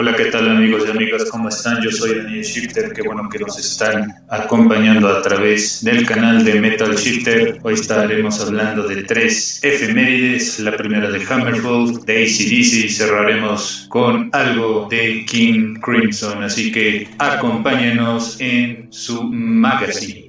Hola, ¿qué tal amigos y amigas? ¿Cómo están? Yo soy Daniel Shifter, qué bueno que nos están acompañando a través del canal de Metal Shifter. Hoy estaremos hablando de tres efemérides, la primera de Hammerfall, de ACDC cerraremos con algo de King Crimson, así que acompáñenos en su magazine.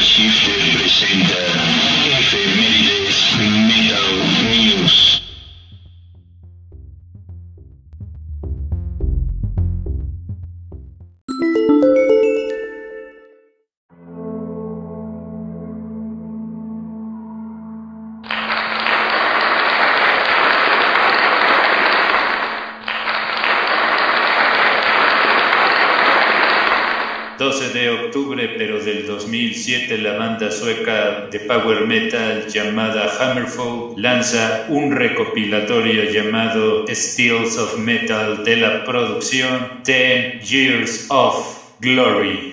Metal Shifter presenta ...12 de octubre, pero del 2007, la banda sueca de power metal llamada Hammerfall lanza un recopilatorio llamado Steels of Metal de la producción 10 Years of Glory.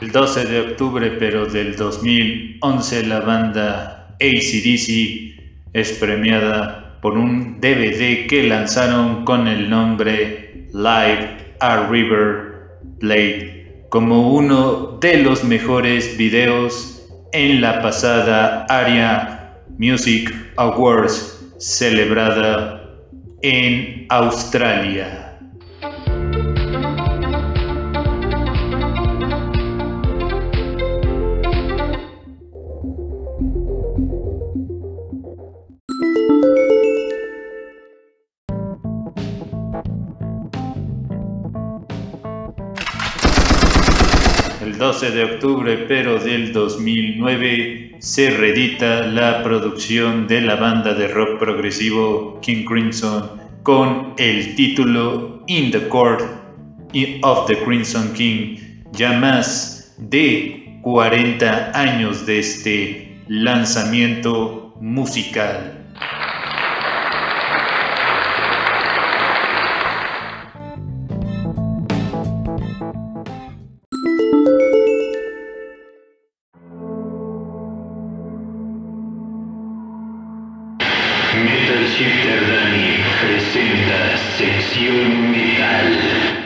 El 12 de octubre, pero del 2011, la banda ACDC es premiada por un DVD que lanzaron con el nombre Live a River Plate como uno de los mejores videos en la pasada Aria Music Awards celebrada en Australia. El 12 de octubre, pero del 2009, se reedita la producción de la banda de rock progresivo King Crimson con el título In the Court of the Crimson King, ya más de 40 años de este lanzamiento musical. Presenta sección metal.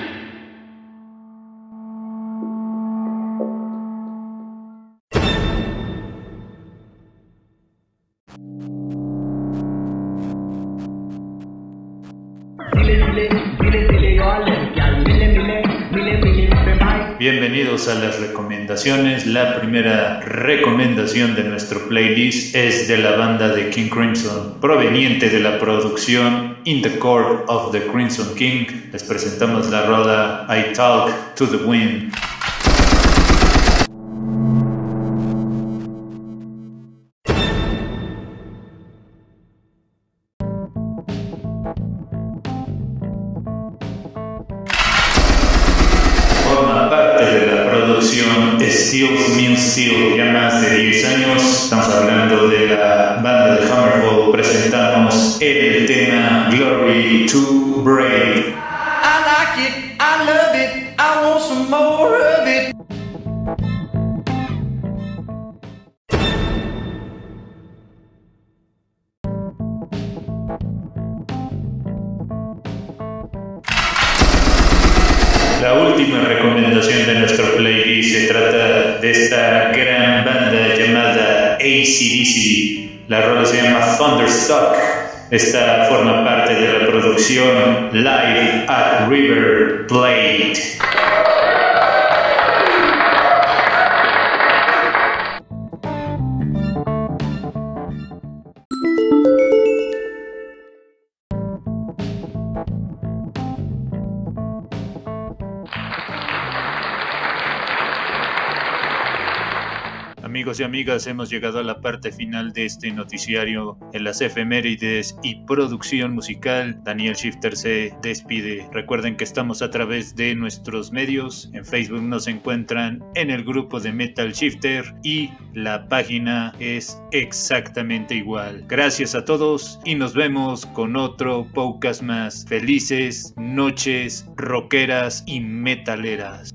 Bienvenidos a las recomendaciones. La primera recomendación de nuestro playlist es de la banda de King Crimson, proveniente de la producción In the Court of the Crimson King. Les presentamos la rola I Talk to the Wind. Parte de la producción Steel Mean Steel ya más de 10 años. Estamos hablando de la banda de Hammerfall. Presentamos el tema Glory to Brave. I like it, I love it, I want some more of it. La última recomendación de nuestro playlist se trata de esta gran banda ACDC. La rola se llama Thunderstruck. Esta forma parte de la producción Live at River Plate. Amigos y amigas, hemos llegado a la parte final de este noticiario. En las efemérides y producción musical, Daniel Shifter se despide. Recuerden que estamos a través de nuestros medios. En Facebook nos encuentran en el grupo de Metal Shifter y la página es exactamente igual. Gracias a todos y nos vemos con otro podcast más. Felices noches rockeras y metaleras.